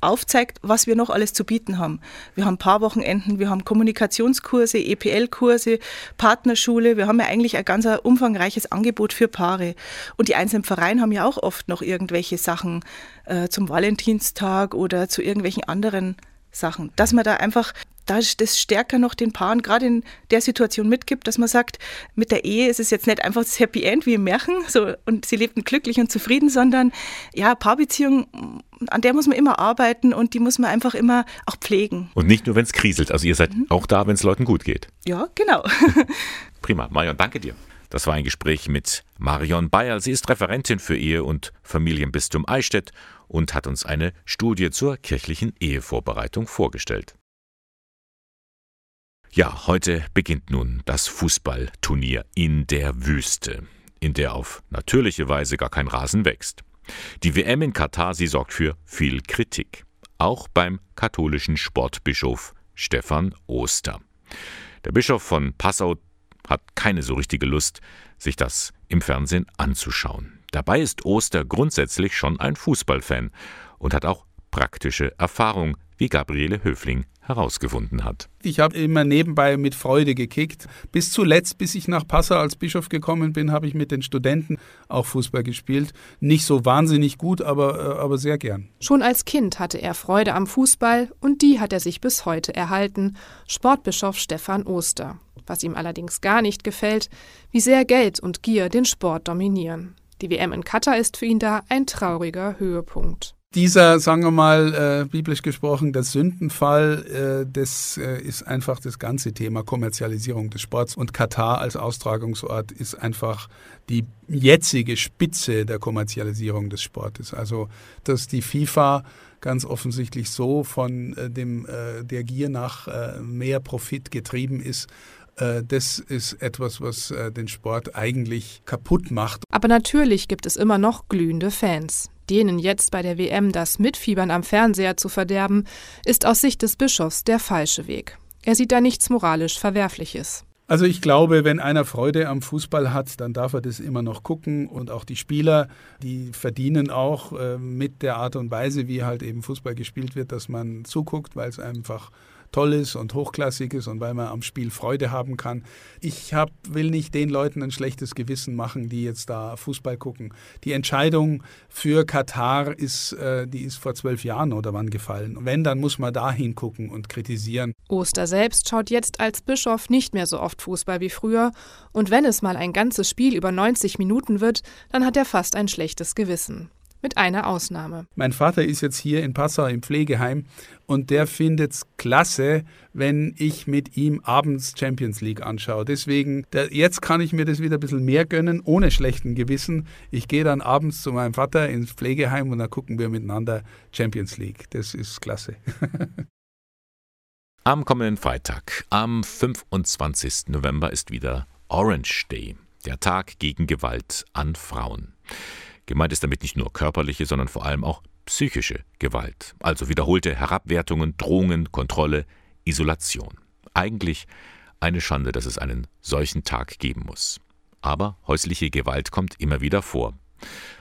aufzeigt, was wir noch alles zu bieten haben. Wir haben Paarwochenenden, wir haben Kommunikationskurse, EPL-Kurse, Partnerschule. Wir haben ja eigentlich ein ganz umfangreiches Angebot für Paare. Und die einzelnen Vereine haben ja auch oft noch irgendwelche Sachen äh, zum Valentinstag oder zu irgendwelchen anderen Sachen. Dass man da einfach das stärker noch den Paaren gerade in der Situation mitgibt, dass man sagt, mit der Ehe ist es jetzt nicht einfach das Happy End wie im Märchen so, und sie lebten glücklich und zufrieden, sondern ja, Paarbeziehung, an der muss man immer arbeiten und die muss man einfach immer auch pflegen. Und nicht nur, wenn es kriselt. Also ihr seid mhm. auch da, wenn es Leuten gut geht. Ja, genau. Prima. Marion, danke dir. Das war ein Gespräch mit Marion Bayer. Sie ist Referentin für Ehe und Familienbistum Eichstätt und hat uns eine Studie zur kirchlichen Ehevorbereitung vorgestellt. Ja, heute beginnt nun das Fußballturnier in der Wüste, in der auf natürliche Weise gar kein Rasen wächst. Die WM in Katar, sie sorgt für viel Kritik, auch beim katholischen Sportbischof Stefan Oster. Der Bischof von Passau hat keine so richtige Lust, sich das im Fernsehen anzuschauen. Dabei ist Oster grundsätzlich schon ein Fußballfan und hat auch praktische Erfahrung, wie Gabriele Höfling herausgefunden hat. Ich habe immer nebenbei mit Freude gekickt. Bis zuletzt, bis ich nach Passau als Bischof gekommen bin, habe ich mit den Studenten auch Fußball gespielt. Nicht so wahnsinnig gut, aber, äh, aber sehr gern. Schon als Kind hatte er Freude am Fußball und die hat er sich bis heute erhalten. Sportbischof Stefan Oster. Was ihm allerdings gar nicht gefällt, wie sehr Geld und Gier den Sport dominieren. Die WM in Katar ist für ihn da ein trauriger Höhepunkt. Dieser, sagen wir mal, äh, biblisch gesprochen, der Sündenfall, äh, das äh, ist einfach das ganze Thema Kommerzialisierung des Sports. Und Katar als Austragungsort ist einfach die jetzige Spitze der Kommerzialisierung des Sportes. Also, dass die FIFA ganz offensichtlich so von äh, dem, äh, der Gier nach äh, mehr Profit getrieben ist, das ist etwas, was den Sport eigentlich kaputt macht. Aber natürlich gibt es immer noch glühende Fans denen jetzt bei der WM das Mitfiebern am Fernseher zu verderben, ist aus Sicht des Bischofs der falsche Weg. Er sieht da nichts moralisch Verwerfliches. Also ich glaube, wenn einer Freude am Fußball hat, dann darf er das immer noch gucken und auch die Spieler, die verdienen auch äh, mit der Art und Weise, wie halt eben Fußball gespielt wird, dass man zuguckt, weil es einfach toll ist und hochklassig ist und weil man am Spiel Freude haben kann. Ich hab, will nicht den Leuten ein schlechtes Gewissen machen, die jetzt da Fußball gucken. Die Entscheidung für Katar ist, äh, die ist vor zwölf Jahren oder wann gefallen. Wenn, dann muss man da hingucken und kritisieren. Oster selbst schaut jetzt als Bischof nicht mehr so oft Fußball wie früher. Und wenn es mal ein ganzes Spiel über 90 Minuten wird, dann hat er fast ein schlechtes Gewissen mit einer Ausnahme. Mein Vater ist jetzt hier in Passau im Pflegeheim und der findet es klasse, wenn ich mit ihm abends Champions League anschaue. Deswegen, der, jetzt kann ich mir das wieder ein bisschen mehr gönnen, ohne schlechten Gewissen. Ich gehe dann abends zu meinem Vater ins Pflegeheim und dann gucken wir miteinander Champions League. Das ist klasse. Am kommenden Freitag, am 25. November, ist wieder Orange Day, der Tag gegen Gewalt an Frauen. Gemeint ist damit nicht nur körperliche, sondern vor allem auch psychische Gewalt, also wiederholte Herabwertungen, Drohungen, Kontrolle, Isolation. Eigentlich eine Schande, dass es einen solchen Tag geben muss. Aber häusliche Gewalt kommt immer wieder vor,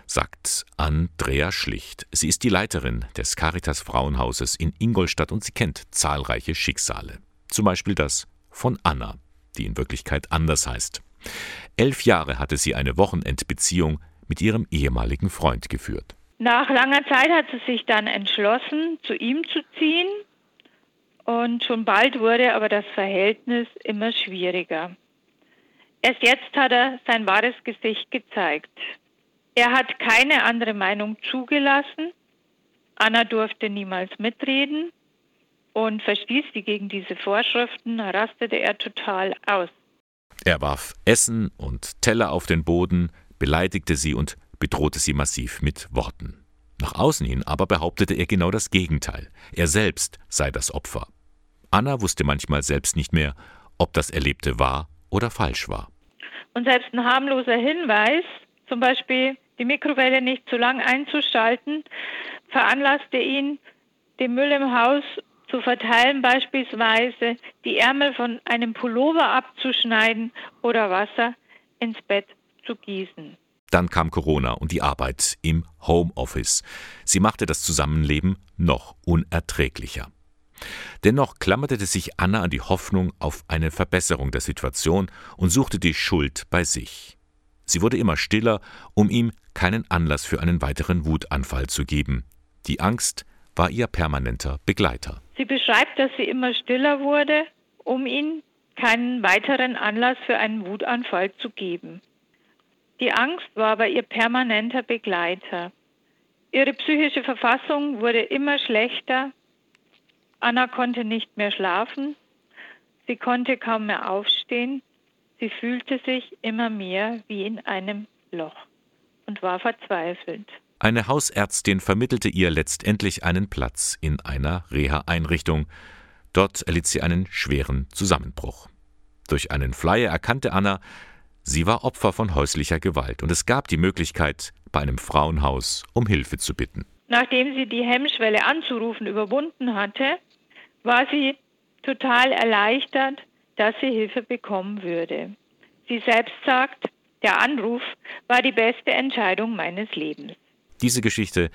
sagt Andrea Schlicht. Sie ist die Leiterin des Caritas Frauenhauses in Ingolstadt und sie kennt zahlreiche Schicksale. Zum Beispiel das von Anna, die in Wirklichkeit anders heißt. Elf Jahre hatte sie eine Wochenendbeziehung mit ihrem ehemaligen Freund geführt. Nach langer Zeit hat sie sich dann entschlossen, zu ihm zu ziehen. Und schon bald wurde aber das Verhältnis immer schwieriger. Erst jetzt hat er sein wahres Gesicht gezeigt. Er hat keine andere Meinung zugelassen. Anna durfte niemals mitreden und verstieß sie gegen diese Vorschriften, rastete er total aus. Er warf Essen und Teller auf den Boden, beleidigte sie und bedrohte sie massiv mit Worten. Nach außen hin aber behauptete er genau das Gegenteil. Er selbst sei das Opfer. Anna wusste manchmal selbst nicht mehr, ob das Erlebte wahr oder falsch war. Und selbst ein harmloser Hinweis, zum Beispiel die Mikrowelle nicht zu lang einzuschalten, veranlasste ihn, den Müll im Haus zu verteilen, beispielsweise die Ärmel von einem Pullover abzuschneiden oder Wasser ins Bett zu gießen. Dann kam Corona und die Arbeit im Homeoffice. Sie machte das Zusammenleben noch unerträglicher. Dennoch klammerte sich Anna an die Hoffnung auf eine Verbesserung der Situation und suchte die Schuld bei sich. Sie wurde immer stiller, um ihm keinen Anlass für einen weiteren Wutanfall zu geben. Die Angst war ihr permanenter Begleiter. Sie beschreibt, dass sie immer stiller wurde, um ihm keinen weiteren Anlass für einen Wutanfall zu geben. Die Angst war aber ihr permanenter Begleiter. Ihre psychische Verfassung wurde immer schlechter. Anna konnte nicht mehr schlafen. Sie konnte kaum mehr aufstehen. Sie fühlte sich immer mehr wie in einem Loch und war verzweifelt. Eine Hausärztin vermittelte ihr letztendlich einen Platz in einer Reha-Einrichtung. Dort erlitt sie einen schweren Zusammenbruch. Durch einen Flyer erkannte Anna, Sie war Opfer von häuslicher Gewalt und es gab die Möglichkeit, bei einem Frauenhaus um Hilfe zu bitten. Nachdem sie die Hemmschwelle anzurufen überwunden hatte, war sie total erleichtert, dass sie Hilfe bekommen würde. Sie selbst sagt, der Anruf war die beste Entscheidung meines Lebens. Diese Geschichte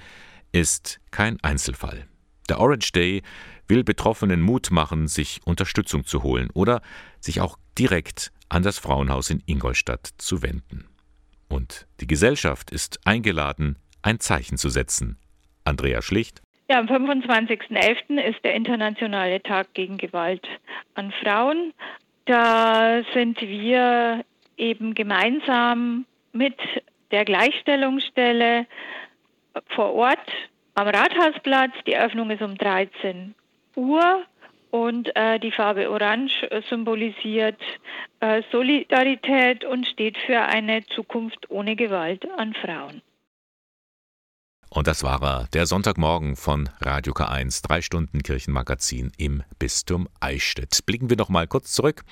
ist kein Einzelfall. Der Orange Day will Betroffenen Mut machen, sich Unterstützung zu holen oder sich auch direkt an das Frauenhaus in Ingolstadt zu wenden. Und die Gesellschaft ist eingeladen, ein Zeichen zu setzen. Andrea Schlicht. Ja, am 25.11. ist der internationale Tag gegen Gewalt an Frauen. Da sind wir eben gemeinsam mit der Gleichstellungsstelle vor Ort am Rathausplatz. Die Eröffnung ist um 13 Uhr und äh, die Farbe Orange symbolisiert äh, Solidarität und steht für eine Zukunft ohne Gewalt an Frauen. Und das war er, der Sonntagmorgen von Radio K1, drei Stunden Kirchenmagazin im Bistum Eichstätt. Blicken wir noch mal kurz zurück.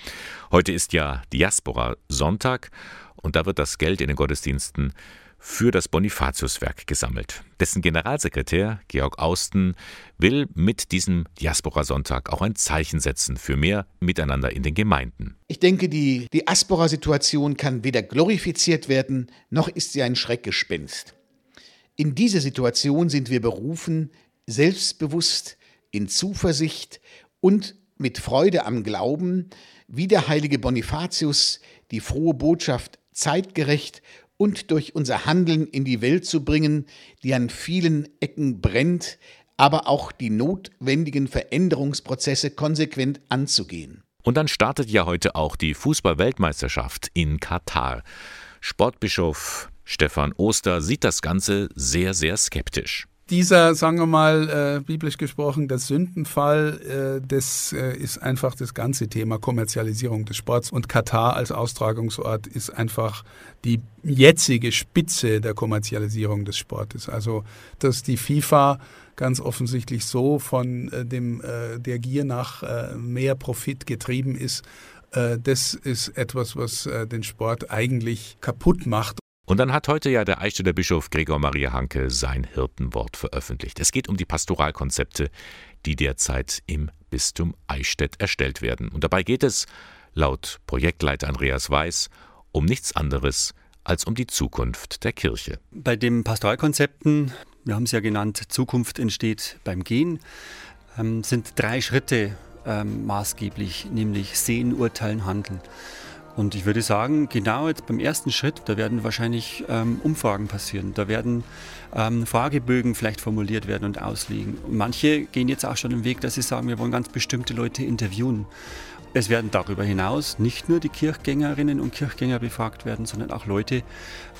Heute ist ja Diaspora Sonntag und da wird das Geld in den Gottesdiensten für das Bonifatiuswerk gesammelt. Dessen Generalsekretär Georg Austen will mit diesem Diaspora-Sonntag auch ein Zeichen setzen für mehr Miteinander in den Gemeinden. Ich denke, die Diaspora-Situation kann weder glorifiziert werden, noch ist sie ein Schreckgespenst. In dieser Situation sind wir berufen, selbstbewusst, in Zuversicht und mit Freude am Glauben, wie der heilige Bonifatius, die frohe Botschaft zeitgerecht und durch unser Handeln in die Welt zu bringen, die an vielen Ecken brennt, aber auch die notwendigen Veränderungsprozesse konsequent anzugehen. Und dann startet ja heute auch die Fußball-Weltmeisterschaft in Katar. Sportbischof Stefan Oster sieht das Ganze sehr, sehr skeptisch dieser, sagen wir mal, äh, biblisch gesprochen, der Sündenfall, äh, das äh, ist einfach das ganze Thema Kommerzialisierung des Sports. Und Katar als Austragungsort ist einfach die jetzige Spitze der Kommerzialisierung des Sportes. Also, dass die FIFA ganz offensichtlich so von äh, dem, äh, der Gier nach äh, mehr Profit getrieben ist, das ist etwas, was den Sport eigentlich kaputt macht. Und dann hat heute ja der Eichstätter Bischof Gregor Maria Hanke sein Hirtenwort veröffentlicht. Es geht um die Pastoralkonzepte, die derzeit im Bistum Eichstätt erstellt werden. Und dabei geht es, laut Projektleiter Andreas Weiß, um nichts anderes als um die Zukunft der Kirche. Bei den Pastoralkonzepten, wir haben es ja genannt, Zukunft entsteht beim Gehen, ähm, sind drei Schritte ähm, maßgeblich, nämlich Sehen, Urteilen, Handeln. Und ich würde sagen, genau jetzt beim ersten Schritt, da werden wahrscheinlich ähm, Umfragen passieren. Da werden ähm, Fragebögen vielleicht formuliert werden und ausliegen. Manche gehen jetzt auch schon den Weg, dass sie sagen, wir wollen ganz bestimmte Leute interviewen. Es werden darüber hinaus nicht nur die Kirchgängerinnen und Kirchgänger befragt werden, sondern auch Leute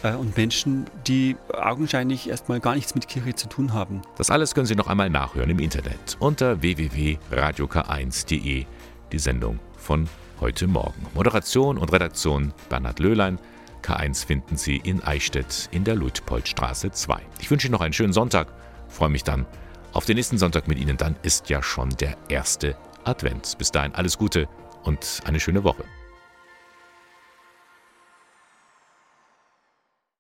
äh, und Menschen, die augenscheinlich erstmal gar nichts mit Kirche zu tun haben. Das alles können Sie noch einmal nachhören im Internet unter www.radiok1.de, die Sendung von heute Morgen. Moderation und Redaktion Bernhard Löhlein. K1 finden Sie in Eichstätt in der Luitpoldstraße 2. Ich wünsche Ihnen noch einen schönen Sonntag. Freue mich dann auf den nächsten Sonntag mit Ihnen. Dann ist ja schon der erste Advent. Bis dahin alles Gute und eine schöne Woche.